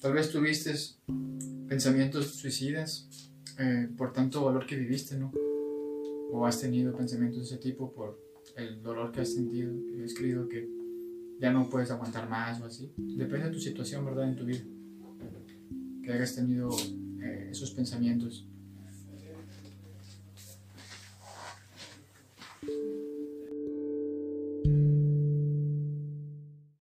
Tal vez tuviste pensamientos suicidas eh, por tanto valor que viviste, ¿no? O has tenido pensamientos de ese tipo por el dolor que has sentido, que has creído que ya no puedes aguantar más o así. Depende de tu situación, ¿verdad? En tu vida. Que hayas tenido eh, esos pensamientos.